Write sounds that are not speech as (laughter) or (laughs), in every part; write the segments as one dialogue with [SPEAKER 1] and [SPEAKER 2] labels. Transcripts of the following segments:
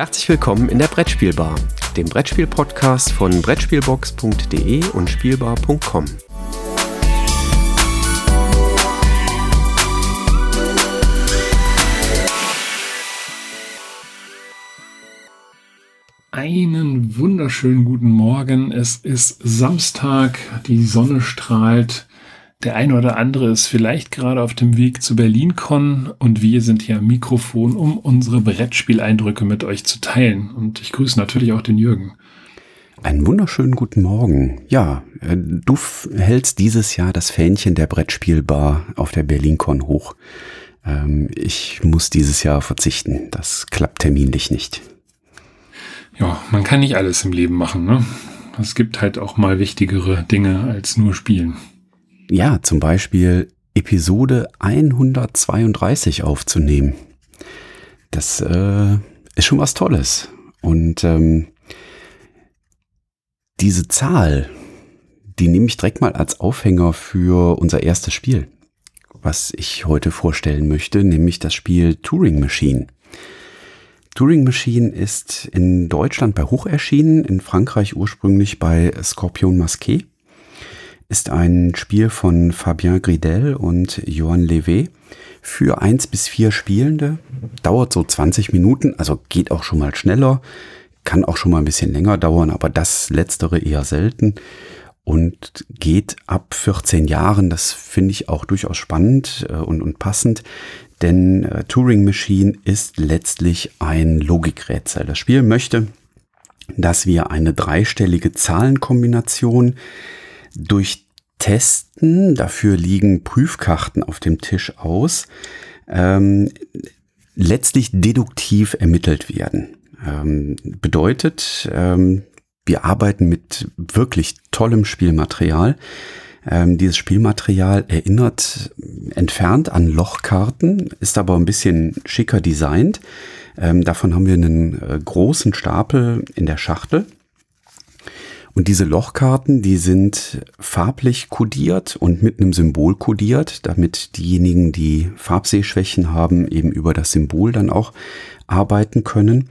[SPEAKER 1] Herzlich willkommen in der Brettspielbar, dem Brettspiel-Podcast von Brettspielbox.de und Spielbar.com.
[SPEAKER 2] Einen wunderschönen guten Morgen. Es ist Samstag, die Sonne strahlt. Der eine oder andere ist vielleicht gerade auf dem Weg zu BerlinCon und wir sind hier am Mikrofon, um unsere Brettspieleindrücke mit euch zu teilen. Und ich grüße natürlich auch den Jürgen.
[SPEAKER 1] Einen wunderschönen guten Morgen. Ja, äh, du hältst dieses Jahr das Fähnchen der Brettspielbar auf der BerlinCon hoch. Ähm, ich muss dieses Jahr verzichten. Das klappt terminlich nicht.
[SPEAKER 2] Ja, man kann nicht alles im Leben machen, ne? Es gibt halt auch mal wichtigere Dinge als nur spielen
[SPEAKER 1] ja, zum Beispiel Episode 132 aufzunehmen. Das äh, ist schon was Tolles. Und ähm, diese Zahl, die nehme ich direkt mal als Aufhänger für unser erstes Spiel, was ich heute vorstellen möchte, nämlich das Spiel Turing Machine. Turing Machine ist in Deutschland bei Hoch erschienen, in Frankreich ursprünglich bei Scorpion Masqué ist ein Spiel von Fabien Gridel und Johann Levé für eins bis vier Spielende. Dauert so 20 Minuten, also geht auch schon mal schneller, kann auch schon mal ein bisschen länger dauern, aber das letztere eher selten und geht ab 14 Jahren. Das finde ich auch durchaus spannend äh, und, und passend, denn äh, Turing Machine ist letztlich ein Logikrätsel. Das Spiel möchte, dass wir eine dreistellige Zahlenkombination durchtesten. Dafür liegen Prüfkarten auf dem Tisch aus. Ähm, letztlich deduktiv ermittelt werden. Ähm, bedeutet, ähm, wir arbeiten mit wirklich tollem Spielmaterial. Ähm, dieses Spielmaterial erinnert entfernt an Lochkarten, ist aber ein bisschen schicker designt. Ähm, davon haben wir einen äh, großen Stapel in der Schachtel. Und diese Lochkarten, die sind farblich kodiert und mit einem Symbol kodiert, damit diejenigen, die Farbsehschwächen haben, eben über das Symbol dann auch arbeiten können.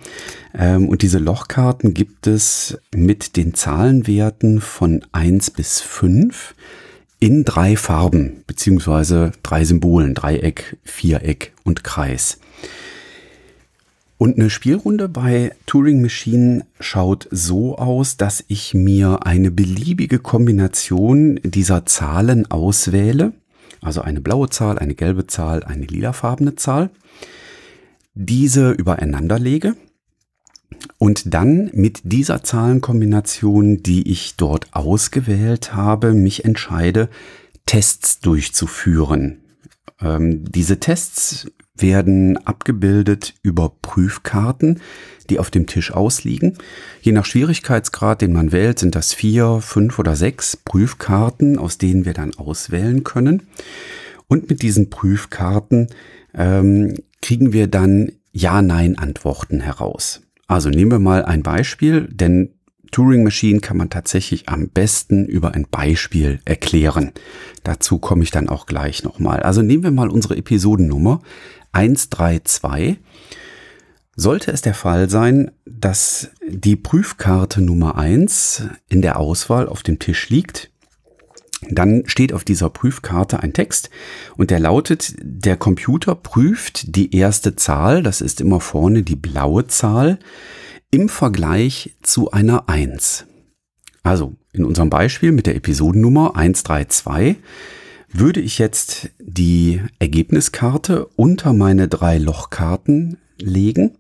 [SPEAKER 1] Ähm, und diese Lochkarten gibt es mit den Zahlenwerten von eins bis fünf in drei Farben, beziehungsweise drei Symbolen, Dreieck, Viereck und Kreis. Und eine Spielrunde bei Turing Machine schaut so aus, dass ich mir eine beliebige Kombination dieser Zahlen auswähle. Also eine blaue Zahl, eine gelbe Zahl, eine lilafarbene Zahl. Diese übereinander lege und dann mit dieser Zahlenkombination, die ich dort ausgewählt habe, mich entscheide, Tests durchzuführen. Ähm, diese Tests werden abgebildet über Prüfkarten, die auf dem Tisch ausliegen. Je nach Schwierigkeitsgrad, den man wählt, sind das vier, fünf oder sechs Prüfkarten, aus denen wir dann auswählen können. Und mit diesen Prüfkarten ähm, kriegen wir dann Ja-Nein-Antworten heraus. Also nehmen wir mal ein Beispiel, denn Turing Machine kann man tatsächlich am besten über ein Beispiel erklären. Dazu komme ich dann auch gleich nochmal. Also nehmen wir mal unsere Episodennummer 132. Sollte es der Fall sein, dass die Prüfkarte Nummer 1 in der Auswahl auf dem Tisch liegt, dann steht auf dieser Prüfkarte ein Text und der lautet, der Computer prüft die erste Zahl, das ist immer vorne die blaue Zahl, im Vergleich zu einer 1. Also in unserem Beispiel mit der Episodennummer 132 würde ich jetzt die Ergebniskarte unter meine drei Lochkarten legen.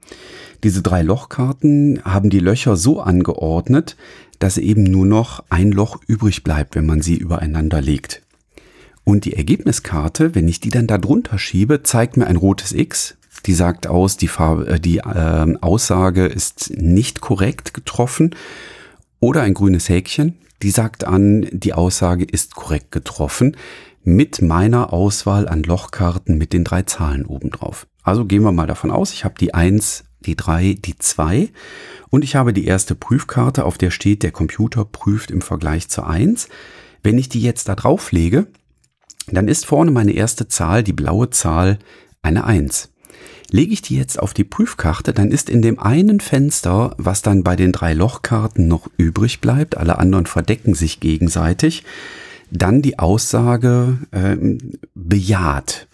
[SPEAKER 1] Diese drei Lochkarten haben die Löcher so angeordnet, dass eben nur noch ein Loch übrig bleibt, wenn man sie übereinander legt. Und die Ergebniskarte, wenn ich die dann da drunter schiebe, zeigt mir ein rotes X. Die sagt aus, die, Farbe, äh, die äh, Aussage ist nicht korrekt getroffen. Oder ein grünes Häkchen, die sagt an, die Aussage ist korrekt getroffen mit meiner Auswahl an Lochkarten mit den drei Zahlen obendrauf. Also gehen wir mal davon aus, ich habe die 1, die 3, die 2 und ich habe die erste Prüfkarte, auf der steht, der Computer prüft im Vergleich zur 1. Wenn ich die jetzt da drauf lege, dann ist vorne meine erste Zahl, die blaue Zahl, eine 1. Lege ich die jetzt auf die Prüfkarte, dann ist in dem einen Fenster, was dann bei den drei Lochkarten noch übrig bleibt, alle anderen verdecken sich gegenseitig, dann die Aussage äh, bejaht.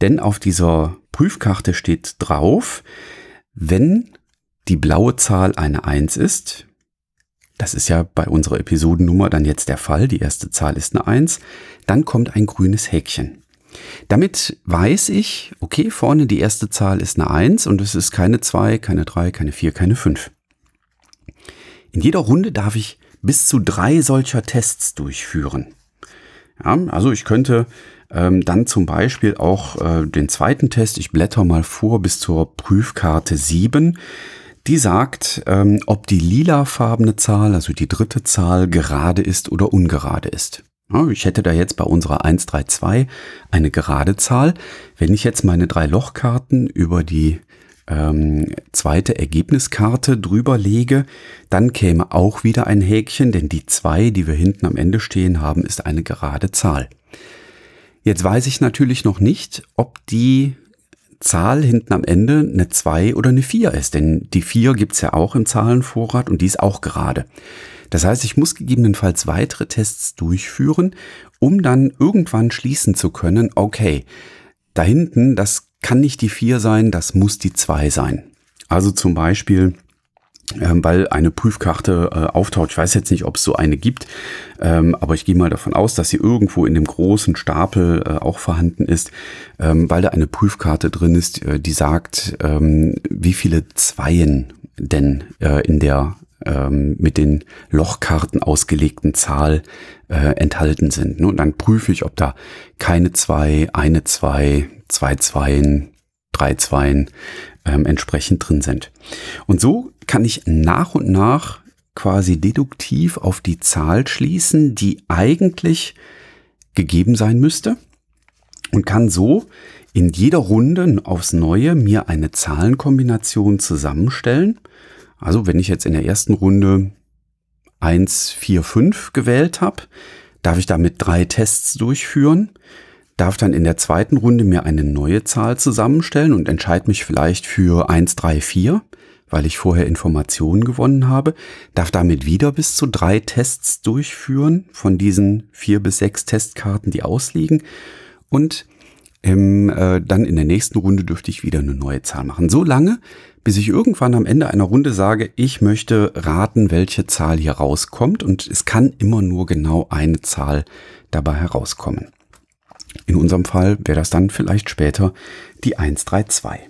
[SPEAKER 1] Denn auf dieser Prüfkarte steht drauf, wenn die blaue Zahl eine 1 ist, das ist ja bei unserer Episodennummer dann jetzt der Fall, die erste Zahl ist eine 1, dann kommt ein grünes Häkchen. Damit weiß ich, okay, vorne die erste Zahl ist eine 1 und es ist keine 2, keine 3, keine 4, keine 5. In jeder Runde darf ich bis zu drei solcher Tests durchführen. Ja, also ich könnte ähm, dann zum Beispiel auch äh, den zweiten Test, ich blätter mal vor bis zur Prüfkarte 7. Die sagt, ähm, ob die lilafarbene Zahl, also die dritte Zahl, gerade ist oder ungerade ist. Ja, ich hätte da jetzt bei unserer 132 eine gerade Zahl. Wenn ich jetzt meine drei Lochkarten über die ähm, zweite Ergebniskarte drüber lege, dann käme auch wieder ein Häkchen, denn die zwei, die wir hinten am Ende stehen haben, ist eine gerade Zahl. Jetzt weiß ich natürlich noch nicht, ob die Zahl hinten am Ende eine 2 oder eine 4 ist, denn die 4 gibt's ja auch im Zahlenvorrat und die ist auch gerade. Das heißt, ich muss gegebenenfalls weitere Tests durchführen, um dann irgendwann schließen zu können, okay, da hinten, das kann nicht die 4 sein, das muss die 2 sein. Also zum Beispiel, ähm, weil eine Prüfkarte äh, auftaucht. Ich weiß jetzt nicht, ob es so eine gibt, ähm, aber ich gehe mal davon aus, dass sie irgendwo in dem großen Stapel äh, auch vorhanden ist, ähm, weil da eine Prüfkarte drin ist, äh, die sagt, ähm, wie viele Zweien denn äh, in der ähm, mit den Lochkarten ausgelegten Zahl äh, enthalten sind. Und dann prüfe ich, ob da keine zwei, eine zwei, zwei Zweien, drei Zweien ähm, entsprechend drin sind. Und so kann ich nach und nach quasi deduktiv auf die Zahl schließen, die eigentlich gegeben sein müsste und kann so in jeder Runde aufs Neue mir eine Zahlenkombination zusammenstellen. Also wenn ich jetzt in der ersten Runde 1, 4, 5 gewählt habe, darf ich damit drei Tests durchführen darf dann in der zweiten Runde mir eine neue Zahl zusammenstellen und entscheide mich vielleicht für 1, 3, 4, weil ich vorher Informationen gewonnen habe, darf damit wieder bis zu drei Tests durchführen von diesen vier bis sechs Testkarten, die ausliegen und im, äh, dann in der nächsten Runde dürfte ich wieder eine neue Zahl machen. So lange, bis ich irgendwann am Ende einer Runde sage, ich möchte raten, welche Zahl hier rauskommt und es kann immer nur genau eine Zahl dabei herauskommen. In unserem Fall wäre das dann vielleicht später die 132.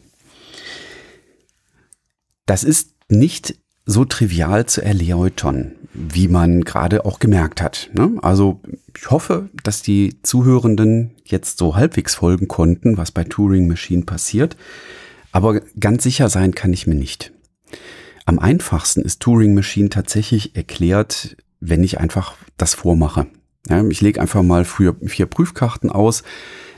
[SPEAKER 1] Das ist nicht so trivial zu erläutern, wie man gerade auch gemerkt hat. Ne? Also ich hoffe, dass die Zuhörenden jetzt so halbwegs folgen konnten, was bei Turing Machine passiert. Aber ganz sicher sein kann ich mir nicht. Am einfachsten ist Turing Machine tatsächlich erklärt, wenn ich einfach das vormache. Ja, ich lege einfach mal für vier Prüfkarten aus,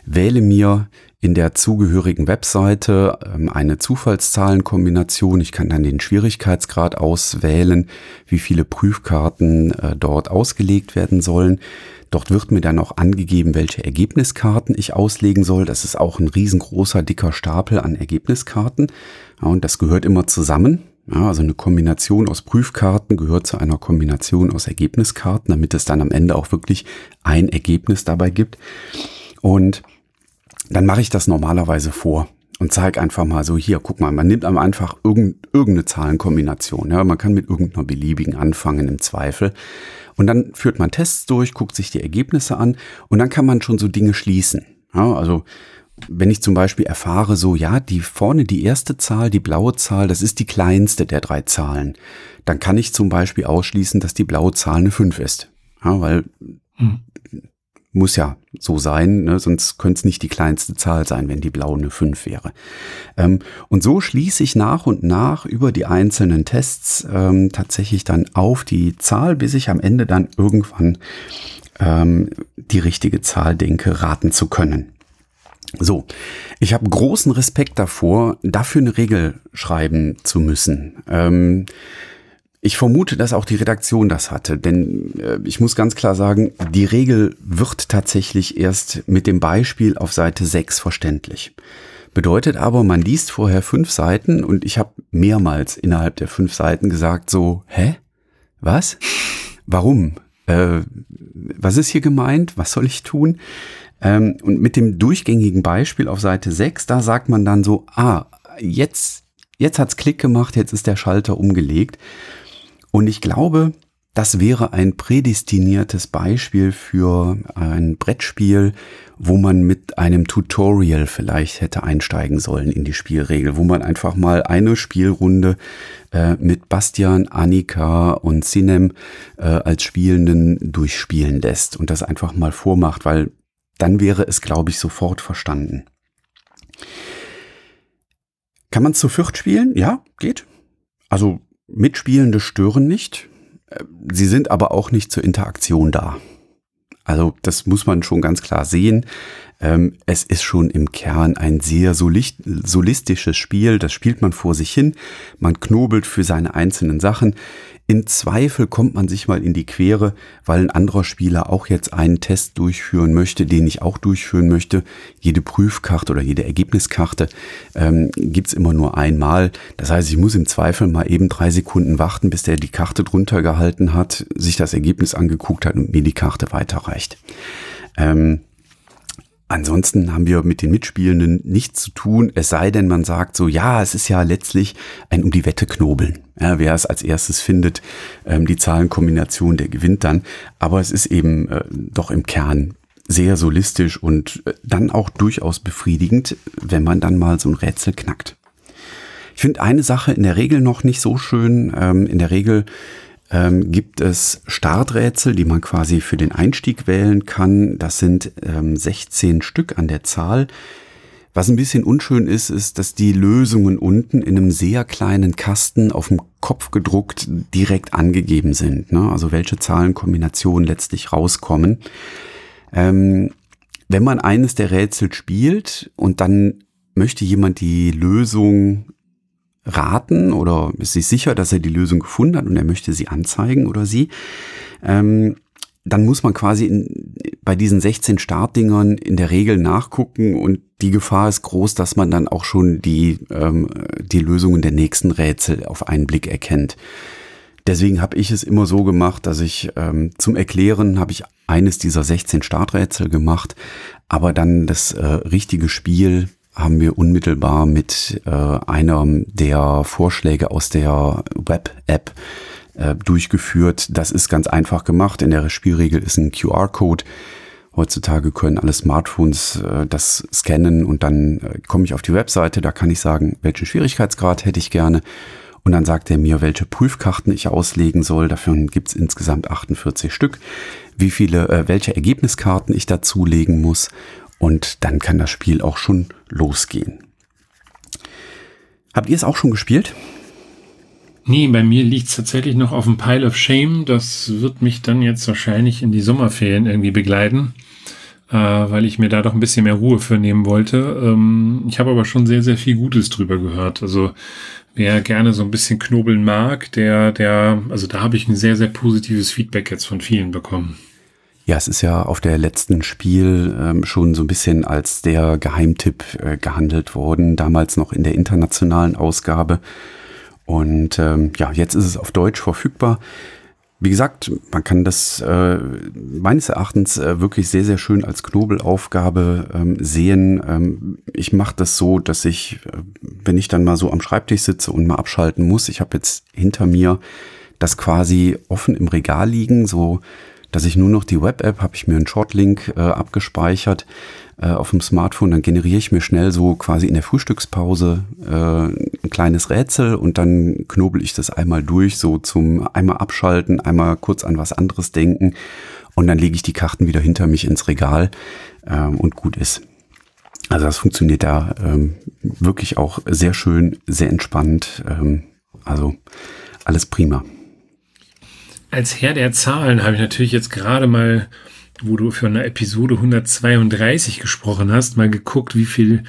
[SPEAKER 1] wähle mir in der zugehörigen Webseite ähm, eine Zufallszahlenkombination. Ich kann dann den Schwierigkeitsgrad auswählen, wie viele Prüfkarten äh, dort ausgelegt werden sollen. Dort wird mir dann auch angegeben, welche Ergebniskarten ich auslegen soll. Das ist auch ein riesengroßer, dicker Stapel an Ergebniskarten. Ja, und das gehört immer zusammen. Ja, also eine Kombination aus Prüfkarten gehört zu einer Kombination aus Ergebniskarten, damit es dann am Ende auch wirklich ein Ergebnis dabei gibt. Und dann mache ich das normalerweise vor und zeige einfach mal so, hier, guck mal, man nimmt am einfach irgendeine Zahlenkombination. Ja, man kann mit irgendeiner beliebigen anfangen im Zweifel. Und dann führt man Tests durch, guckt sich die Ergebnisse an und dann kann man schon so Dinge schließen. Ja, also wenn ich zum Beispiel erfahre, so, ja, die vorne die erste Zahl, die blaue Zahl, das ist die kleinste der drei Zahlen, dann kann ich zum Beispiel ausschließen, dass die blaue Zahl eine 5 ist. Ja, weil hm. Muss ja so sein, ne? sonst könnte es nicht die kleinste Zahl sein, wenn die blaue eine 5 wäre. Ähm, und so schließe ich nach und nach über die einzelnen Tests ähm, tatsächlich dann auf die Zahl, bis ich am Ende dann irgendwann ähm, die richtige Zahl denke, raten zu können. So, ich habe großen Respekt davor, dafür eine Regel schreiben zu müssen. Ähm, ich vermute, dass auch die Redaktion das hatte, denn äh, ich muss ganz klar sagen, die Regel wird tatsächlich erst mit dem Beispiel auf Seite 6 verständlich. Bedeutet aber, man liest vorher fünf Seiten und ich habe mehrmals innerhalb der fünf Seiten gesagt so, hä? Was? Warum? Äh, was ist hier gemeint? Was soll ich tun? Ähm, und mit dem durchgängigen Beispiel auf Seite 6, da sagt man dann so, ah, jetzt, jetzt hat's Klick gemacht, jetzt ist der Schalter umgelegt. Und ich glaube, das wäre ein prädestiniertes Beispiel für ein Brettspiel, wo man mit einem Tutorial vielleicht hätte einsteigen sollen in die Spielregel, wo man einfach mal eine Spielrunde äh, mit Bastian, Annika und Sinem äh, als Spielenden durchspielen lässt und das einfach mal vormacht, weil dann wäre es, glaube ich, sofort verstanden. Kann man zu viert spielen? Ja, geht. Also Mitspielende stören nicht. Sie sind aber auch nicht zur Interaktion da. Also das muss man schon ganz klar sehen. Ähm, es ist schon im Kern ein sehr solistisches Spiel. Das spielt man vor sich hin. Man knobelt für seine einzelnen Sachen. In Zweifel kommt man sich mal in die Quere, weil ein anderer Spieler auch jetzt einen Test durchführen möchte, den ich auch durchführen möchte. Jede Prüfkarte oder jede Ergebniskarte ähm, gibt's immer nur einmal. Das heißt, ich muss im Zweifel mal eben drei Sekunden warten, bis der die Karte drunter gehalten hat, sich das Ergebnis angeguckt hat und mir die Karte weiterreicht. Ähm, Ansonsten haben wir mit den Mitspielenden nichts zu tun, es sei denn, man sagt so, ja, es ist ja letztlich ein um die Wette knobeln. Ja, wer es als erstes findet, ähm, die Zahlenkombination, der gewinnt dann. Aber es ist eben äh, doch im Kern sehr solistisch und äh, dann auch durchaus befriedigend, wenn man dann mal so ein Rätsel knackt. Ich finde eine Sache in der Regel noch nicht so schön. Ähm, in der Regel ähm, gibt es Starträtsel, die man quasi für den Einstieg wählen kann. Das sind ähm, 16 Stück an der Zahl. Was ein bisschen unschön ist, ist, dass die Lösungen unten in einem sehr kleinen Kasten auf dem Kopf gedruckt direkt angegeben sind. Ne? Also welche Zahlenkombinationen letztlich rauskommen. Ähm, wenn man eines der Rätsel spielt und dann möchte jemand die Lösung raten oder ist sich sicher, dass er die Lösung gefunden hat und er möchte sie anzeigen oder sie, ähm, dann muss man quasi in, bei diesen 16 Startdingern in der Regel nachgucken und die Gefahr ist groß, dass man dann auch schon die, ähm, die Lösungen der nächsten Rätsel auf einen Blick erkennt. Deswegen habe ich es immer so gemacht, dass ich ähm, zum Erklären habe ich eines dieser 16 Starträtsel gemacht, aber dann das äh, richtige Spiel haben wir unmittelbar mit äh, einer der Vorschläge aus der Web-App äh, durchgeführt. Das ist ganz einfach gemacht. In der Spielregel ist ein QR-Code. Heutzutage können alle Smartphones äh, das scannen und dann äh, komme ich auf die Webseite. Da kann ich sagen, welchen Schwierigkeitsgrad hätte ich gerne. Und dann sagt er mir, welche Prüfkarten ich auslegen soll. Dafür gibt es insgesamt 48 Stück. Wie viele, äh, welche Ergebniskarten ich dazulegen muss und dann kann das Spiel auch schon losgehen. Habt ihr es auch schon gespielt?
[SPEAKER 2] Nee, bei mir liegt es tatsächlich noch auf dem Pile of Shame. Das wird mich dann jetzt wahrscheinlich in die Sommerferien irgendwie begleiten, äh, weil ich mir da doch ein bisschen mehr Ruhe für nehmen wollte. Ähm, ich habe aber schon sehr, sehr viel Gutes drüber gehört. Also wer gerne so ein bisschen knobeln mag, der, der, also da habe ich ein sehr, sehr positives Feedback jetzt von vielen bekommen.
[SPEAKER 1] Ja, es ist ja auf der letzten Spiel ähm, schon so ein bisschen als der Geheimtipp äh, gehandelt worden, damals noch in der internationalen Ausgabe. Und ähm, ja, jetzt ist es auf Deutsch verfügbar. Wie gesagt, man kann das äh, meines Erachtens äh, wirklich sehr, sehr schön als Knobelaufgabe ähm, sehen. Ähm, ich mache das so, dass ich, äh, wenn ich dann mal so am Schreibtisch sitze und mal abschalten muss, ich habe jetzt hinter mir das quasi offen im Regal liegen, so dass ich nur noch die Web-App, habe ich mir einen Shortlink äh, abgespeichert äh, auf dem Smartphone, dann generiere ich mir schnell so quasi in der Frühstückspause äh, ein kleines Rätsel und dann knobel ich das einmal durch, so zum einmal abschalten, einmal kurz an was anderes denken und dann lege ich die Karten wieder hinter mich ins Regal ähm, und gut ist. Also das funktioniert da ähm, wirklich auch sehr schön, sehr entspannt. Ähm, also alles prima
[SPEAKER 2] als Herr der Zahlen habe ich natürlich jetzt gerade mal, wo du für eine Episode 132 gesprochen hast, mal geguckt, wie viel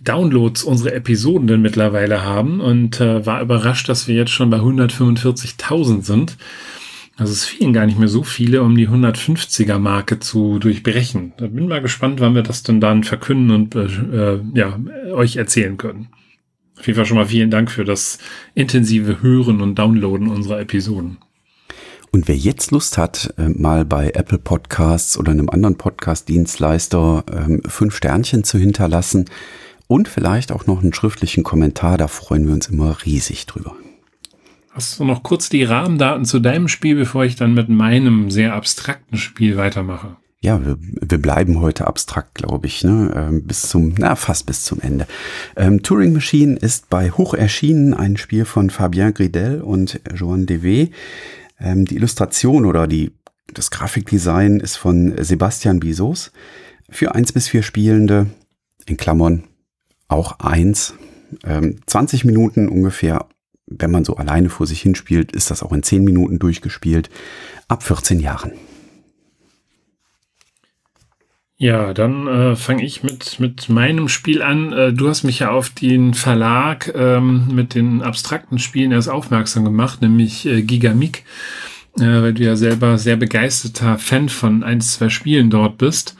[SPEAKER 2] Downloads unsere Episoden denn mittlerweile haben und äh, war überrascht, dass wir jetzt schon bei 145.000 sind. Also es fehlen gar nicht mehr so viele, um die 150er Marke zu durchbrechen. Da bin mal gespannt, wann wir das dann dann verkünden und äh, ja, euch erzählen können. Auf jeden Fall schon mal vielen Dank für das intensive Hören und Downloaden unserer Episoden.
[SPEAKER 1] Und wer jetzt Lust hat, äh, mal bei Apple Podcasts oder einem anderen Podcast-Dienstleister ähm, fünf Sternchen zu hinterlassen und vielleicht auch noch einen schriftlichen Kommentar, da freuen wir uns immer riesig drüber.
[SPEAKER 2] Hast du noch kurz die Rahmendaten zu deinem Spiel, bevor ich dann mit meinem sehr abstrakten Spiel weitermache?
[SPEAKER 1] Ja, wir, wir bleiben heute abstrakt, glaube ich, ne? Ähm, bis zum, na, fast bis zum Ende. Ähm, Turing Machine ist bei Hoch erschienen, ein Spiel von Fabien Gridel und Joan Devé. Ähm, die Illustration oder die, das Grafikdesign ist von Sebastian Bisos. Für eins bis vier Spielende, in Klammern auch eins. Ähm, 20 Minuten ungefähr wenn man so alleine vor sich hinspielt, ist das auch in 10 Minuten durchgespielt. Ab 14 Jahren.
[SPEAKER 2] Ja, dann äh, fange ich mit, mit meinem Spiel an. Äh, du hast mich ja auf den Verlag ähm, mit den abstrakten Spielen erst aufmerksam gemacht, nämlich äh, Gigamic, äh, weil du ja selber sehr begeisterter Fan von ein, zwei Spielen dort bist.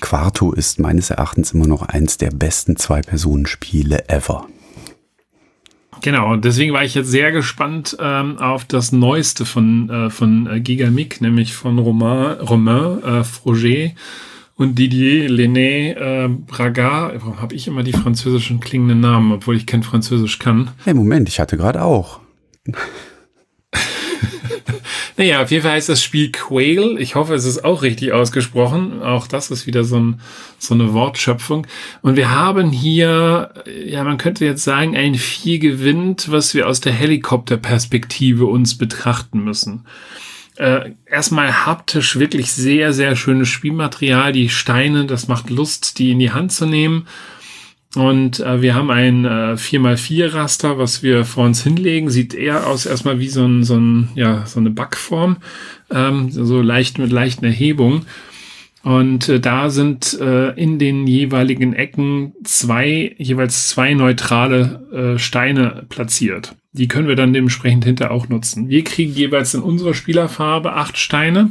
[SPEAKER 1] Quarto ist meines Erachtens immer noch eins der besten Zwei-Personen-Spiele ever.
[SPEAKER 2] Genau, und deswegen war ich jetzt sehr gespannt ähm, auf das Neueste von, äh, von äh, Gigamic, nämlich von Romain, Romain äh, Froger und Didier Lené äh, Braga. Warum habe ich immer die französischen klingenden Namen, obwohl ich kein Französisch kann?
[SPEAKER 1] Hey, Moment, ich hatte gerade auch. (laughs)
[SPEAKER 2] Naja, auf jeden Fall heißt das Spiel Quail. Ich hoffe, es ist auch richtig ausgesprochen. Auch das ist wieder so, ein, so eine Wortschöpfung. Und wir haben hier, ja, man könnte jetzt sagen, ein Vieh gewinnt, was wir aus der Helikopterperspektive uns betrachten müssen. Äh, erstmal haptisch wirklich sehr, sehr schönes Spielmaterial. Die Steine, das macht Lust, die in die Hand zu nehmen. Und äh, wir haben ein äh, 4x4-Raster, was wir vor uns hinlegen. Sieht eher aus erstmal wie so, ein, so, ein, ja, so eine Backform, ähm, so leicht mit leichten Erhebungen. Und äh, da sind äh, in den jeweiligen Ecken zwei, jeweils zwei neutrale äh, Steine platziert. Die können wir dann dementsprechend hinter auch nutzen. Wir kriegen jeweils in unserer Spielerfarbe acht Steine.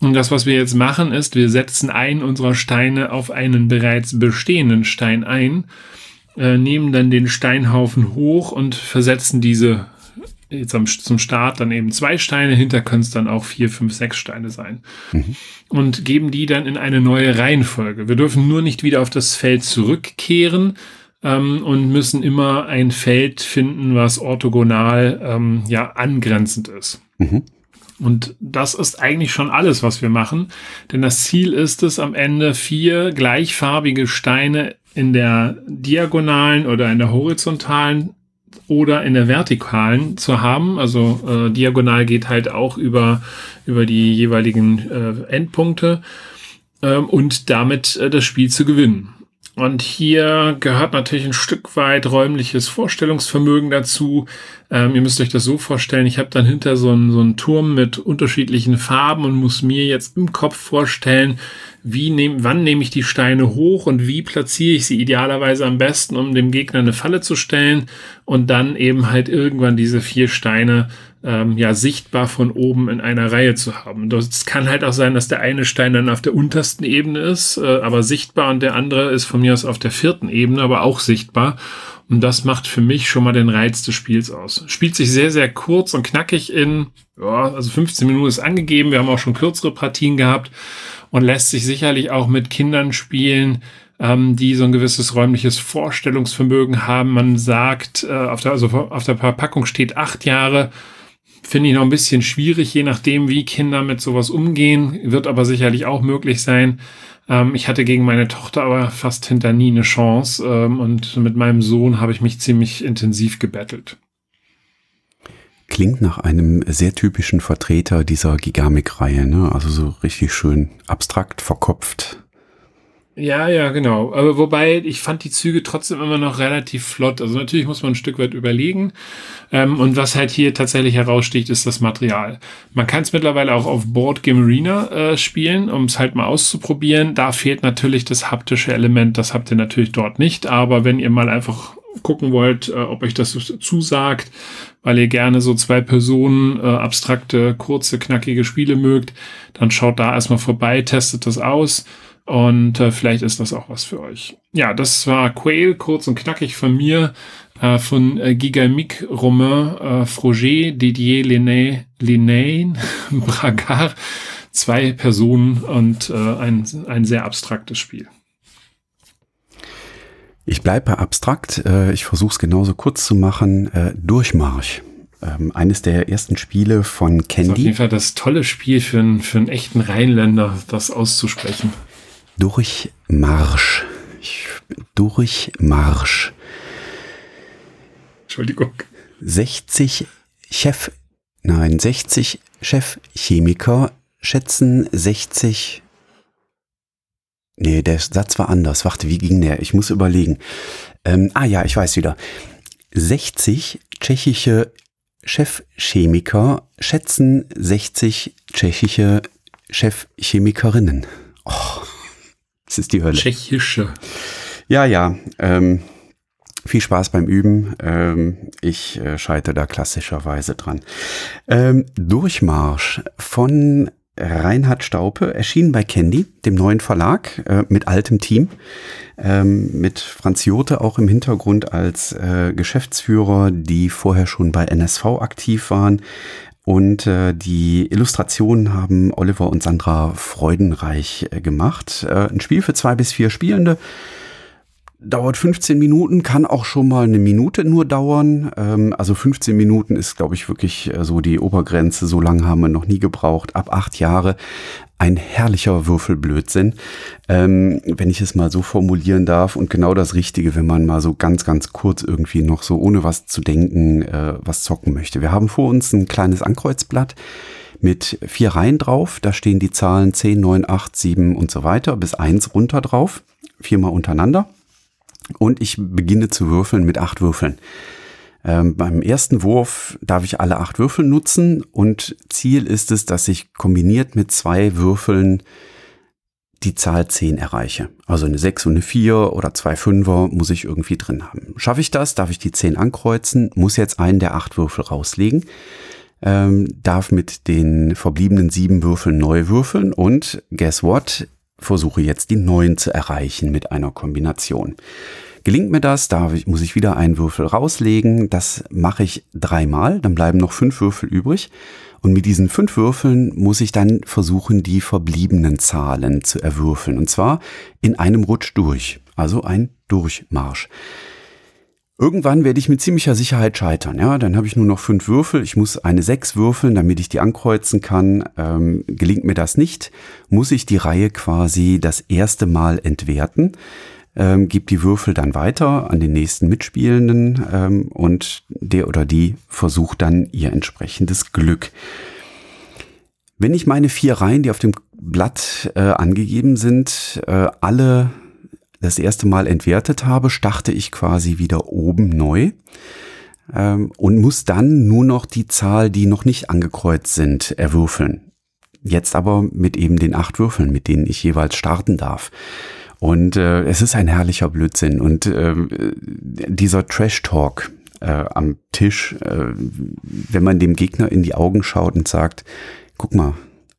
[SPEAKER 2] Und das, was wir jetzt machen, ist, wir setzen einen unserer Steine auf einen bereits bestehenden Stein ein, äh, nehmen dann den Steinhaufen hoch und versetzen diese jetzt am, zum Start dann eben zwei Steine, hinter können es dann auch vier, fünf, sechs Steine sein. Mhm. Und geben die dann in eine neue Reihenfolge. Wir dürfen nur nicht wieder auf das Feld zurückkehren ähm, und müssen immer ein Feld finden, was orthogonal ähm, ja angrenzend ist. Mhm. Und das ist eigentlich schon alles, was wir machen. Denn das Ziel ist es, am Ende vier gleichfarbige Steine in der diagonalen oder in der horizontalen oder in der vertikalen zu haben. Also äh, diagonal geht halt auch über, über die jeweiligen äh, Endpunkte äh, und damit äh, das Spiel zu gewinnen. Und hier gehört natürlich ein Stück weit räumliches Vorstellungsvermögen dazu. Ähm, ihr müsst euch das so vorstellen, ich habe dann hinter so einen, so einen Turm mit unterschiedlichen Farben und muss mir jetzt im Kopf vorstellen, wie nehm, wann nehme ich die Steine hoch und wie platziere ich sie idealerweise am besten, um dem Gegner eine Falle zu stellen und dann eben halt irgendwann diese vier Steine ähm, ja sichtbar von oben in einer Reihe zu haben. Das kann halt auch sein, dass der eine Stein dann auf der untersten Ebene ist, äh, aber sichtbar und der andere ist von mir aus auf der vierten Ebene, aber auch sichtbar. Und das macht für mich schon mal den Reiz des Spiels aus. Spielt sich sehr, sehr kurz und knackig in, ja, also 15 Minuten ist angegeben. Wir haben auch schon kürzere Partien gehabt und lässt sich sicherlich auch mit Kindern spielen, ähm, die so ein gewisses räumliches Vorstellungsvermögen haben. Man sagt, äh, auf der, also auf der Verpackung steht acht Jahre Finde ich noch ein bisschen schwierig, je nachdem, wie Kinder mit sowas umgehen. Wird aber sicherlich auch möglich sein. Ähm, ich hatte gegen meine Tochter aber fast hinter nie eine Chance. Ähm, und mit meinem Sohn habe ich mich ziemlich intensiv gebettelt.
[SPEAKER 1] Klingt nach einem sehr typischen Vertreter dieser Gigamik-Reihe, ne? Also so richtig schön abstrakt, verkopft,
[SPEAKER 2] ja, ja, genau. Aber wobei ich fand die Züge trotzdem immer noch relativ flott. Also natürlich muss man ein Stück weit überlegen. Ähm, und was halt hier tatsächlich heraussticht, ist das Material. Man kann es mittlerweile auch auf Board Game Arena äh, spielen, um es halt mal auszuprobieren. Da fehlt natürlich das haptische Element. Das habt ihr natürlich dort nicht. Aber wenn ihr mal einfach gucken wollt, äh, ob euch das zusagt, weil ihr gerne so zwei Personen äh, abstrakte, kurze, knackige Spiele mögt, dann schaut da erstmal vorbei, testet das aus und äh, vielleicht ist das auch was für euch. Ja, das war Quail, kurz und knackig von mir, äh, von äh, Gigamic, Romain, äh, Froger, Didier, Linné, Linné, (laughs) Bragar. Zwei Personen und äh, ein, ein sehr abstraktes Spiel.
[SPEAKER 1] Ich bleibe abstrakt. Äh, ich versuche es genauso kurz zu machen. Äh, Durchmarsch. Ähm, eines der ersten Spiele von Candy. Das ist auf
[SPEAKER 2] jeden Fall das tolle Spiel für einen, für einen echten Rheinländer, das auszusprechen.
[SPEAKER 1] Durchmarsch. Durchmarsch.
[SPEAKER 2] Entschuldigung.
[SPEAKER 1] 60 Chef, nein, 60 Chefchemiker schätzen 60 Nee, der Satz war anders. Warte, wie ging der? Ich muss überlegen. Ähm, ah ja, ich weiß wieder. 60 tschechische Chefchemiker schätzen 60 tschechische Chefchemikerinnen. Oh, das ist die Hölle.
[SPEAKER 2] Tschechische.
[SPEAKER 1] Ja, ja. Ähm, viel Spaß beim Üben. Ähm, ich äh, scheite da klassischerweise dran. Ähm, Durchmarsch von Reinhard Staupe, erschienen bei Candy, dem neuen Verlag, äh, mit altem Team, ähm, mit Franz Jote auch im Hintergrund als äh, Geschäftsführer, die vorher schon bei NSV aktiv waren. Und äh, die Illustrationen haben Oliver und Sandra Freudenreich äh, gemacht. Äh, ein Spiel für zwei bis vier Spielende dauert 15 Minuten, kann auch schon mal eine Minute nur dauern. Ähm, also 15 Minuten ist, glaube ich, wirklich äh, so die Obergrenze. So lange haben wir noch nie gebraucht. Ab acht Jahre ein herrlicher Würfelblödsinn, ähm, wenn ich es mal so formulieren darf. Und genau das Richtige, wenn man mal so ganz, ganz kurz irgendwie noch so ohne was zu denken äh, was zocken möchte. Wir haben vor uns ein kleines Ankreuzblatt mit vier Reihen drauf. Da stehen die Zahlen 10, 9, 8, 7 und so weiter bis 1 runter drauf. Viermal untereinander. Und ich beginne zu würfeln mit acht Würfeln. Ähm, beim ersten Wurf darf ich alle acht Würfel nutzen und Ziel ist es, dass ich kombiniert mit zwei Würfeln die Zahl 10 erreiche. Also eine 6 und eine 4 oder zwei Fünfer muss ich irgendwie drin haben. Schaffe ich das, darf ich die 10 ankreuzen, muss jetzt einen der acht Würfel rauslegen, ähm, darf mit den verbliebenen sieben Würfeln neu würfeln und guess what? Versuche jetzt die 9 zu erreichen mit einer Kombination. Gelingt mir das, da muss ich wieder einen Würfel rauslegen. Das mache ich dreimal, dann bleiben noch fünf Würfel übrig. Und mit diesen fünf Würfeln muss ich dann versuchen, die verbliebenen Zahlen zu erwürfeln. Und zwar in einem Rutsch durch. Also ein Durchmarsch. Irgendwann werde ich mit ziemlicher Sicherheit scheitern. Ja, dann habe ich nur noch fünf Würfel. Ich muss eine sechs würfeln, damit ich die ankreuzen kann. Ähm, gelingt mir das nicht, muss ich die Reihe quasi das erste Mal entwerten. Ähm, gebe die Würfel dann weiter an den nächsten Mitspielenden ähm, und der oder die versucht dann ihr entsprechendes Glück. Wenn ich meine vier Reihen, die auf dem Blatt äh, angegeben sind, äh, alle das erste Mal entwertet habe, starte ich quasi wieder oben neu ähm, und muss dann nur noch die Zahl, die noch nicht angekreuzt sind, erwürfeln. Jetzt aber mit eben den acht Würfeln, mit denen ich jeweils starten darf. Und äh, es ist ein herrlicher Blödsinn. Und äh, dieser Trash-Talk äh, am Tisch, äh, wenn man dem Gegner in die Augen schaut und sagt, guck mal,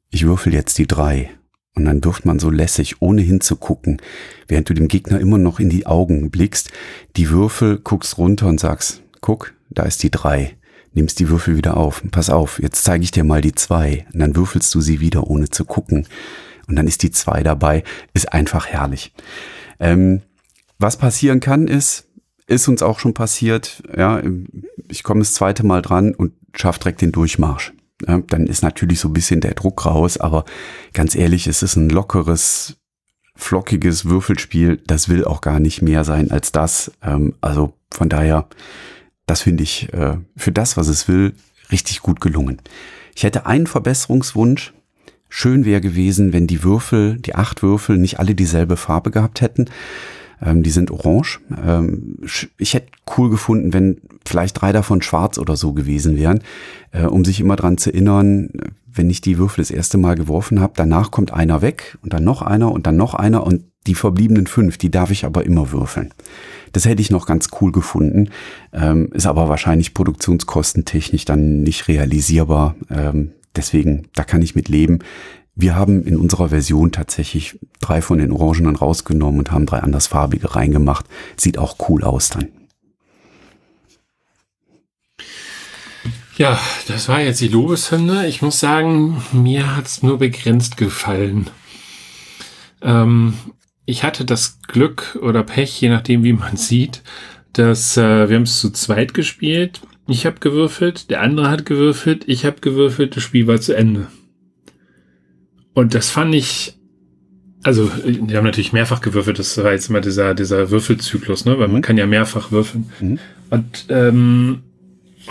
[SPEAKER 1] ich würfel jetzt die drei und dann wirft man so lässig, ohne hinzugucken, während du dem Gegner immer noch in die Augen blickst, die Würfel, guckst runter und sagst, guck, da ist die drei. Nimmst die Würfel wieder auf. Pass auf, jetzt zeige ich dir mal die zwei. Und dann würfelst du sie wieder, ohne zu gucken. Und dann ist die zwei dabei. Ist einfach herrlich. Ähm, was passieren kann, ist, ist uns auch schon passiert, ja, ich komme das zweite Mal dran und schaff direkt den Durchmarsch. Ja, dann ist natürlich so ein bisschen der Druck raus, aber ganz ehrlich, es ist ein lockeres, flockiges Würfelspiel. Das will auch gar nicht mehr sein als das. Ähm, also von daher, das finde ich äh, für das, was es will, richtig gut gelungen. Ich hätte einen Verbesserungswunsch. Schön wäre gewesen, wenn die Würfel, die acht Würfel, nicht alle dieselbe Farbe gehabt hätten. Ähm, die sind orange. Ähm, ich hätte cool gefunden, wenn vielleicht drei davon schwarz oder so gewesen wären, äh, um sich immer dran zu erinnern, wenn ich die Würfel das erste Mal geworfen habe, danach kommt einer weg und dann noch einer und dann noch einer und die verbliebenen fünf, die darf ich aber immer würfeln. Das hätte ich noch ganz cool gefunden, ähm, ist aber wahrscheinlich produktionskostentechnisch dann nicht realisierbar. Ähm, deswegen, da kann ich mit leben. Wir haben in unserer Version tatsächlich drei von den Orangenen rausgenommen und haben drei andersfarbige reingemacht. Sieht auch cool aus dann.
[SPEAKER 2] Ja, das war jetzt die Lobeshymne. Ich muss sagen, mir hat es nur begrenzt gefallen. Ähm, ich hatte das Glück oder Pech, je nachdem wie man (laughs) sieht, dass äh, wir es zu zweit gespielt. Ich habe gewürfelt, der andere hat gewürfelt, ich habe gewürfelt, das Spiel war zu Ende. Und das fand ich, also wir haben natürlich mehrfach gewürfelt, das war jetzt immer dieser, dieser Würfelzyklus, ne? weil man mhm. kann ja mehrfach würfeln. Mhm. Und, ähm,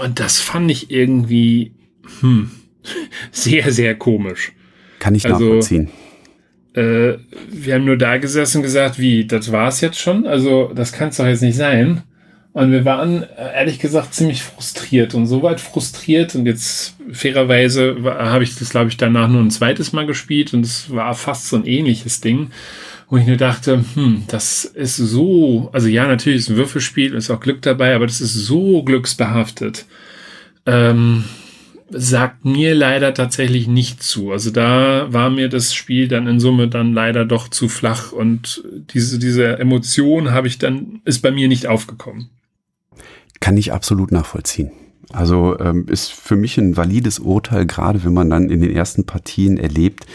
[SPEAKER 2] und das fand ich irgendwie hm, (laughs) sehr, sehr komisch.
[SPEAKER 1] Kann ich also, nachvollziehen.
[SPEAKER 2] Äh, wir haben nur da gesessen und gesagt, wie, das war's jetzt schon? Also, das kann es doch jetzt nicht sein. Und wir waren äh, ehrlich gesagt ziemlich frustriert und so weit frustriert und jetzt fairerweise habe ich das, glaube ich, danach nur ein zweites Mal gespielt und es war fast so ein ähnliches Ding, wo ich nur dachte, hm, das ist so, also ja, natürlich ist ein Würfelspiel, ist auch Glück dabei, aber das ist so glücksbehaftet. Ähm, sagt mir leider tatsächlich nicht zu. Also da war mir das Spiel dann in Summe dann leider doch zu flach und diese, diese Emotion habe ich dann, ist bei mir nicht aufgekommen.
[SPEAKER 1] Kann ich absolut nachvollziehen. Also ähm, ist für mich ein valides Urteil, gerade wenn man dann in den ersten Partien erlebt,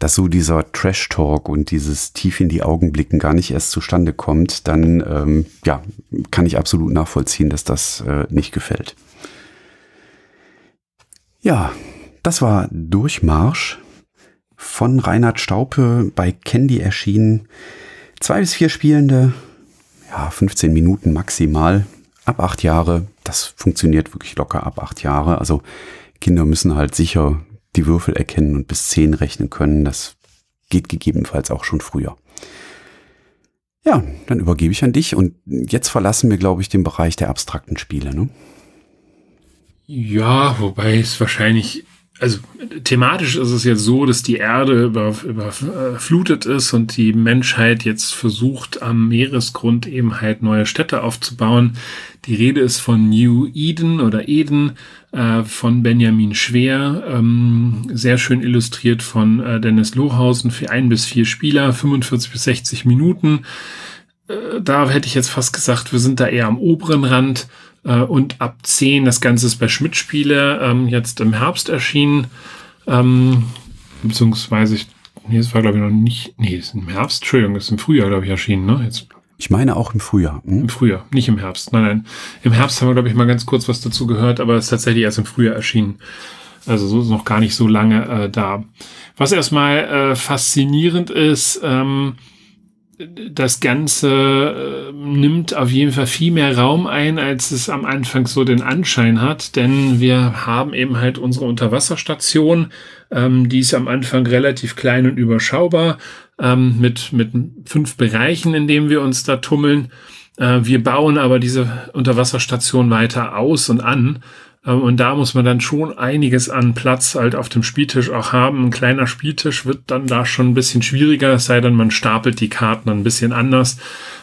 [SPEAKER 1] dass so dieser Trash-Talk und dieses tief in die Augen blicken gar nicht erst zustande kommt, dann ähm, ja, kann ich absolut nachvollziehen, dass das äh, nicht gefällt. Ja, das war Durchmarsch von Reinhard Staupe bei Candy erschienen. Zwei bis vier Spielende, ja, 15 Minuten maximal ab acht Jahre, das funktioniert wirklich locker ab acht Jahre. Also Kinder müssen halt sicher die Würfel erkennen und bis zehn rechnen können. Das geht gegebenenfalls auch schon früher. Ja, dann übergebe ich an dich und jetzt verlassen wir, glaube ich, den Bereich der abstrakten Spiele. Ne?
[SPEAKER 2] Ja, wobei es wahrscheinlich also thematisch ist es jetzt so, dass die Erde überflutet über, ist und die Menschheit jetzt versucht, am Meeresgrund eben halt neue Städte aufzubauen. Die Rede ist von New Eden oder Eden äh, von Benjamin Schwer, ähm, sehr schön illustriert von äh, Dennis Lohausen für ein bis vier Spieler, 45 bis 60 Minuten. Äh, da hätte ich jetzt fast gesagt, wir sind da eher am oberen Rand äh, und ab 10, das Ganze ist bei Schmidt Spiele ähm, jetzt im Herbst erschienen. Ähm, beziehungsweise, ich, nee, das war glaube ich noch nicht, nee, ist im Herbst, Entschuldigung, ist im Frühjahr, glaube ich, erschienen, ne? Jetzt
[SPEAKER 1] ich meine auch im Frühjahr.
[SPEAKER 2] Hm? Im Frühjahr, nicht im Herbst. Nein, nein. Im Herbst haben wir, glaube ich, mal ganz kurz was dazu gehört, aber es ist tatsächlich erst im Frühjahr erschienen. Also so ist noch gar nicht so lange äh, da. Was erstmal äh, faszinierend ist, ähm, das Ganze äh, nimmt auf jeden Fall viel mehr Raum ein, als es am Anfang so den Anschein hat, denn wir haben eben halt unsere Unterwasserstation, ähm, die ist am Anfang relativ klein und überschaubar, ähm, mit, mit fünf Bereichen, in denen wir uns da tummeln. Äh, wir bauen aber diese Unterwasserstation weiter aus und an und da muss man dann schon einiges an Platz halt auf dem Spieltisch auch haben. Ein kleiner Spieltisch wird dann da schon ein bisschen schwieriger, es sei denn, man stapelt die Karten ein bisschen anders.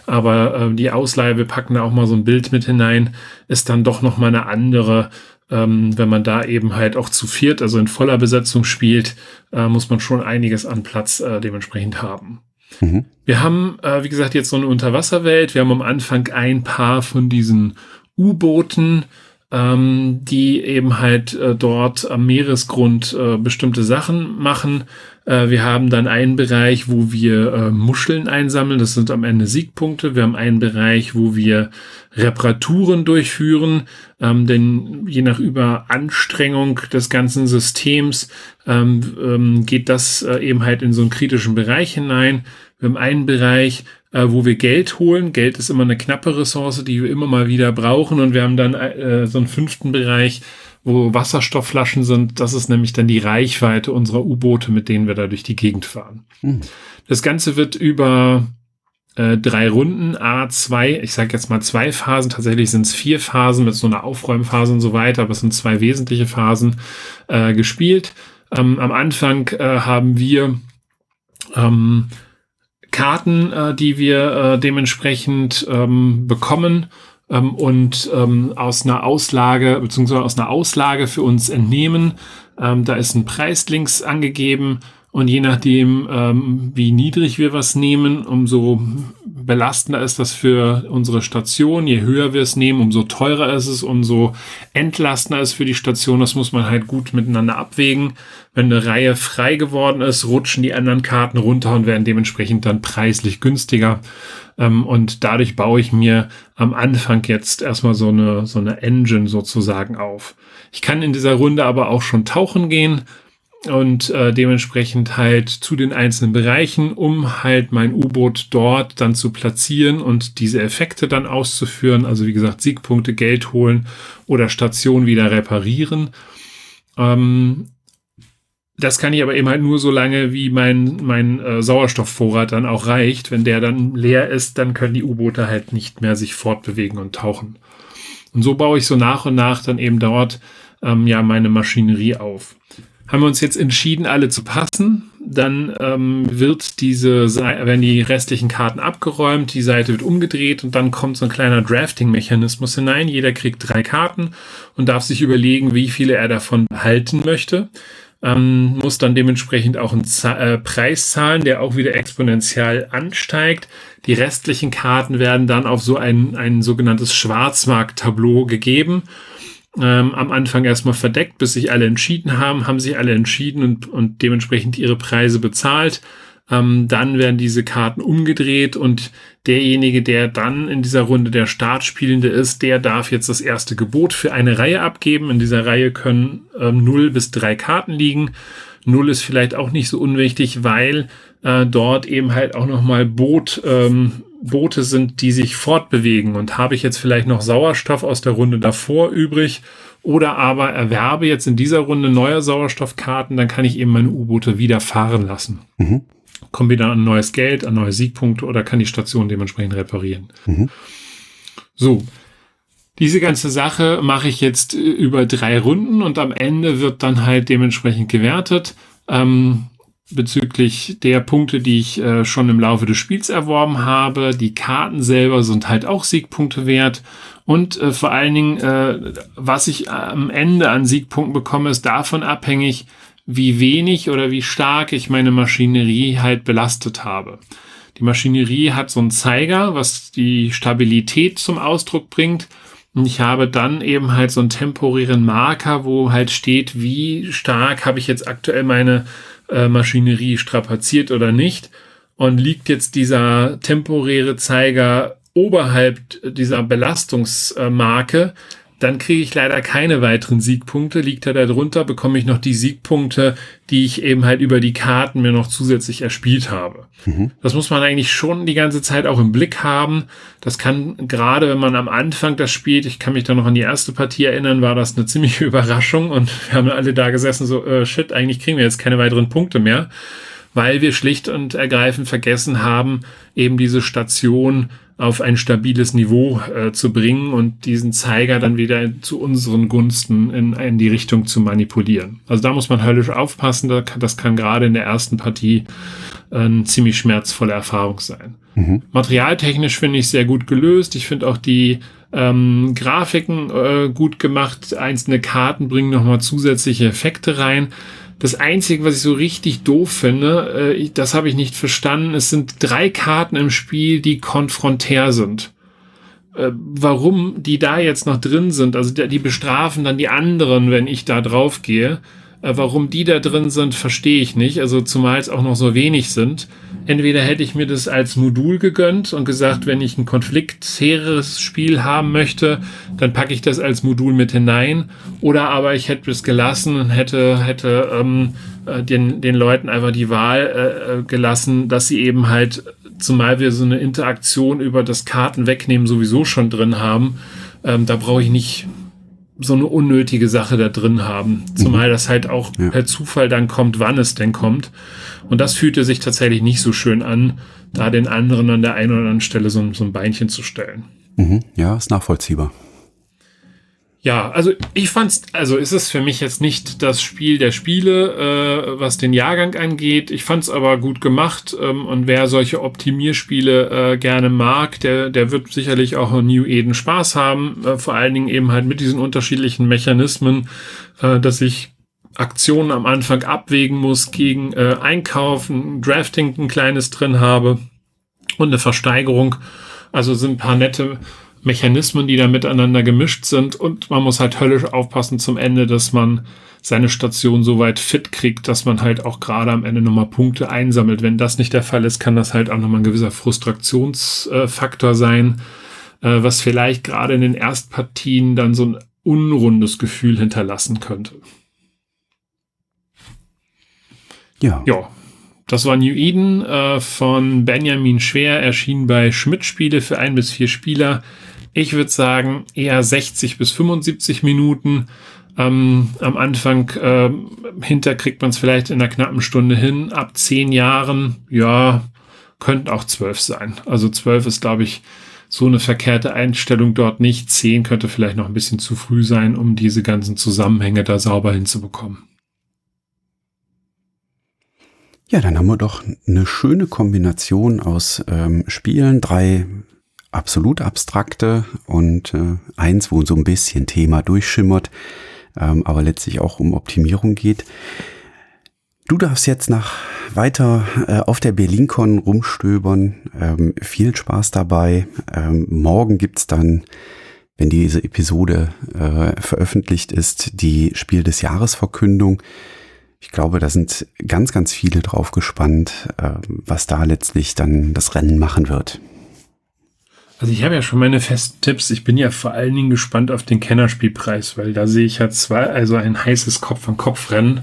[SPEAKER 2] Aber äh, die Ausleihe, wir packen da auch mal so ein Bild mit hinein, ist dann doch nochmal eine andere. Ähm, wenn man da eben halt auch zu viert, also in voller Besetzung spielt, äh, muss man schon einiges an Platz äh, dementsprechend haben. Mhm. Wir haben, äh, wie gesagt, jetzt so eine Unterwasserwelt. Wir haben am Anfang ein paar von diesen U-Booten, ähm, die eben halt äh, dort am Meeresgrund äh, bestimmte Sachen machen. Äh, wir haben dann einen Bereich, wo wir äh, Muscheln einsammeln, das sind am Ende Siegpunkte. Wir haben einen Bereich, wo wir Reparaturen durchführen, ähm, denn je nach Überanstrengung des ganzen Systems ähm, ähm, geht das äh, eben halt in so einen kritischen Bereich hinein. Wir haben einen Bereich, äh, wo wir Geld holen. Geld ist immer eine knappe Ressource, die wir immer mal wieder brauchen. Und wir haben dann äh, so einen fünften Bereich, wo Wasserstoffflaschen sind. Das ist nämlich dann die Reichweite unserer U-Boote, mit denen wir da durch die Gegend fahren. Mhm. Das Ganze wird über äh, drei Runden, A2, ich sage jetzt mal zwei Phasen, tatsächlich sind es vier Phasen mit so einer Aufräumphase und so weiter, aber es sind zwei wesentliche Phasen äh, gespielt. Ähm, am Anfang äh, haben wir ähm, Karten, äh, die wir äh, dementsprechend ähm, bekommen ähm, und ähm, aus einer Auslage beziehungsweise aus einer Auslage für uns entnehmen. Ähm, da ist ein Preis links angegeben und je nachdem, ähm, wie niedrig wir was nehmen, umso belastender ist das für unsere Station. Je höher wir es nehmen, umso teurer ist es, umso entlastender ist für die Station. Das muss man halt gut miteinander abwägen. Wenn eine Reihe frei geworden ist, rutschen die anderen Karten runter und werden dementsprechend dann preislich günstiger. Ähm, und dadurch baue ich mir am Anfang jetzt erstmal so eine, so eine Engine sozusagen auf. Ich kann in dieser Runde aber auch schon tauchen gehen und äh, dementsprechend halt zu den einzelnen Bereichen, um halt mein U-Boot dort dann zu platzieren und diese Effekte dann auszuführen. Also wie gesagt, Siegpunkte, Geld holen oder Station wieder reparieren. Ähm, das kann ich aber eben halt nur so lange, wie mein, mein äh, Sauerstoffvorrat dann auch reicht. Wenn der dann leer ist, dann können die U-Boote halt nicht mehr sich fortbewegen und tauchen. Und so baue ich so nach und nach dann eben dort ähm, ja meine Maschinerie auf haben wir uns jetzt entschieden, alle zu passen. Dann ähm, wird diese, werden die restlichen Karten abgeräumt, die Seite wird umgedreht und dann kommt so ein kleiner Drafting-Mechanismus hinein. Jeder kriegt drei Karten und darf sich überlegen, wie viele er davon behalten möchte. Ähm, muss dann dementsprechend auch einen Z äh, Preis zahlen, der auch wieder exponentiell ansteigt. Die restlichen Karten werden dann auf so ein, ein sogenanntes Schwarzmarkt-Tableau gegeben ähm, am Anfang erstmal verdeckt, bis sich alle entschieden haben, haben sich alle entschieden und, und dementsprechend ihre Preise bezahlt. Ähm, dann werden diese Karten umgedreht und derjenige, der dann in dieser Runde der Startspielende ist, der darf jetzt das erste Gebot für eine Reihe abgeben. In dieser Reihe können ähm, 0 bis 3 Karten liegen. 0 ist vielleicht auch nicht so unwichtig, weil äh, dort eben halt auch nochmal Boot ähm, Boote sind, die sich fortbewegen und habe ich jetzt vielleicht noch Sauerstoff aus der Runde davor übrig oder aber erwerbe jetzt in dieser Runde neue Sauerstoffkarten, dann kann ich eben meine U-Boote wieder fahren lassen. Mhm. Kommt wieder an neues Geld, an neue Siegpunkte oder kann die Station dementsprechend reparieren. Mhm. So. Diese ganze Sache mache ich jetzt über drei Runden und am Ende wird dann halt dementsprechend gewertet. Ähm, bezüglich der Punkte, die ich äh, schon im Laufe des Spiels erworben habe. Die Karten selber sind halt auch Siegpunkte wert. Und äh, vor allen Dingen, äh, was ich am Ende an Siegpunkten bekomme, ist davon abhängig, wie wenig oder wie stark ich meine Maschinerie halt belastet habe. Die Maschinerie hat so einen Zeiger, was die Stabilität zum Ausdruck bringt. Und ich habe dann eben halt so einen temporären Marker, wo halt steht, wie stark habe ich jetzt aktuell meine äh, Maschinerie strapaziert oder nicht. Und liegt jetzt dieser temporäre Zeiger oberhalb dieser Belastungsmarke, dann kriege ich leider keine weiteren Siegpunkte. Liegt er da drunter, bekomme ich noch die Siegpunkte, die ich eben halt über die Karten mir noch zusätzlich erspielt habe. Mhm. Das muss man eigentlich schon die ganze Zeit auch im Blick haben. Das kann gerade, wenn man am Anfang das spielt, ich kann mich da noch an die erste Partie erinnern, war das eine ziemliche (laughs) Überraschung und wir haben alle da gesessen so, äh, shit, eigentlich kriegen wir jetzt keine weiteren Punkte mehr, weil wir schlicht und ergreifend vergessen haben, eben diese Station auf ein stabiles Niveau äh, zu bringen und diesen Zeiger dann wieder zu unseren Gunsten in, in die Richtung zu manipulieren. Also da muss man höllisch aufpassen. Das kann gerade in der ersten Partie äh, eine ziemlich schmerzvolle Erfahrung sein. Mhm. Materialtechnisch finde ich sehr gut gelöst. Ich finde auch die ähm, Grafiken äh, gut gemacht. Einzelne Karten bringen nochmal zusätzliche Effekte rein. Das Einzige, was ich so richtig doof finde, äh, das habe ich nicht verstanden, es sind drei Karten im Spiel, die konfrontär sind. Äh, warum die da jetzt noch drin sind, also die, die bestrafen dann die anderen, wenn ich da drauf gehe. Äh, warum die da drin sind, verstehe ich nicht. Also zumal es auch noch so wenig sind. Entweder hätte ich mir das als Modul gegönnt und gesagt, wenn ich ein konfliktheres Spiel haben möchte, dann packe ich das als Modul mit hinein. Oder aber ich hätte es gelassen und hätte, hätte ähm, äh, den, den Leuten einfach die Wahl äh, äh, gelassen, dass sie eben halt, zumal wir so eine Interaktion über das Karten wegnehmen sowieso schon drin haben, ähm, da brauche ich nicht so eine unnötige Sache da drin haben. Zumal mhm. das halt auch ja. per Zufall dann kommt, wann es denn kommt. Und das fühlte sich tatsächlich nicht so schön an, da den anderen an der einen oder anderen Stelle so, so ein Beinchen zu stellen.
[SPEAKER 1] Mhm. Ja, ist nachvollziehbar.
[SPEAKER 2] Ja, also ich fand's, also ist es für mich jetzt nicht das Spiel der Spiele, äh, was den Jahrgang angeht. Ich fand's aber gut gemacht ähm, und wer solche Optimierspiele äh, gerne mag, der, der wird sicherlich auch in New Eden Spaß haben. Äh, vor allen Dingen eben halt mit diesen unterschiedlichen Mechanismen, äh, dass ich Aktionen am Anfang abwägen muss gegen äh, Einkaufen, Drafting ein kleines drin habe und eine Versteigerung. Also sind ein paar nette Mechanismen, die da miteinander gemischt sind und man muss halt höllisch aufpassen zum Ende, dass man seine Station so weit fit kriegt, dass man halt auch gerade am Ende nochmal Punkte einsammelt. Wenn das nicht der Fall ist, kann das halt auch nochmal ein gewisser Frustrationsfaktor sein, äh, was vielleicht gerade in den Erstpartien dann so ein unrundes Gefühl hinterlassen könnte. Ja. Ja. Das war New Eden äh, von Benjamin Schwer, erschienen bei Schmidt Spiele für ein bis vier Spieler. Ich würde sagen, eher 60 bis 75 Minuten. Ähm, am Anfang äh, hinter kriegt man es vielleicht in einer knappen Stunde hin. Ab zehn Jahren, ja, könnten auch zwölf sein. Also zwölf ist, glaube ich, so eine verkehrte Einstellung dort nicht. Zehn könnte vielleicht noch ein bisschen zu früh sein, um diese ganzen Zusammenhänge da sauber hinzubekommen.
[SPEAKER 1] Ja, dann haben wir doch eine schöne Kombination aus ähm, Spielen, drei absolut abstrakte und äh, eins, wo so ein bisschen Thema durchschimmert, ähm, aber letztlich auch um Optimierung geht. Du darfst jetzt nach weiter äh, auf der BerlinCon rumstöbern. Ähm, viel Spaß dabei. Ähm, morgen gibt's dann, wenn diese Episode äh, veröffentlicht ist, die Spiel des Jahres Verkündung. Ich glaube, da sind ganz, ganz viele drauf gespannt, äh, was da letztlich dann das Rennen machen wird.
[SPEAKER 2] Also ich habe ja schon meine festen Tipps. Ich bin ja vor allen Dingen gespannt auf den Kennerspielpreis, weil da sehe ich ja zwei, also ein heißes Kopf-an-Kopf-Rennen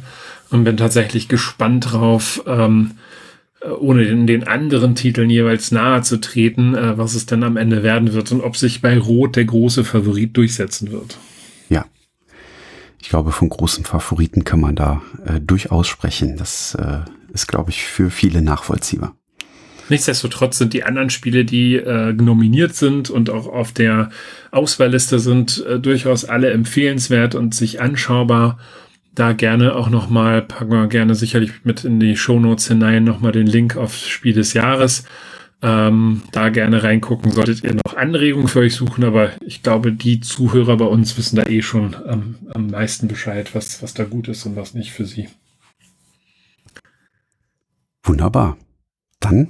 [SPEAKER 2] und bin tatsächlich gespannt drauf, ähm, ohne den, den, anderen Titeln jeweils nahe zu treten, äh, was es denn am Ende werden wird und ob sich bei Rot der große Favorit durchsetzen wird.
[SPEAKER 1] Ja. Ich glaube, von großen Favoriten kann man da äh, durchaus sprechen. Das äh, ist, glaube ich, für viele nachvollziehbar.
[SPEAKER 2] Nichtsdestotrotz sind die anderen Spiele, die äh, nominiert sind und auch auf der Auswahlliste sind, äh, durchaus alle empfehlenswert und sich anschaubar. Da gerne auch nochmal, packen wir gerne sicherlich mit in die Shownotes hinein, nochmal den Link auf Spiel des Jahres. Ähm, da gerne reingucken, solltet ihr noch Anregungen für euch suchen, aber ich glaube, die Zuhörer bei uns wissen da eh schon ähm, am meisten Bescheid, was, was da gut ist und was nicht für sie.
[SPEAKER 1] Wunderbar. Dann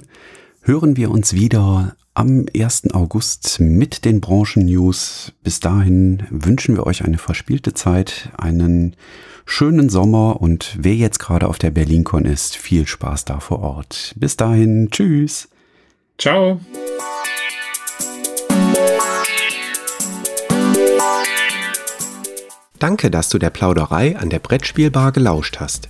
[SPEAKER 1] hören wir uns wieder am 1. August mit den Branchen-News. Bis dahin wünschen wir euch eine verspielte Zeit, einen schönen Sommer und wer jetzt gerade auf der BerlinCon ist, viel Spaß da vor Ort. Bis dahin, tschüss.
[SPEAKER 2] Ciao.
[SPEAKER 1] Danke, dass du der Plauderei an der Brettspielbar gelauscht hast.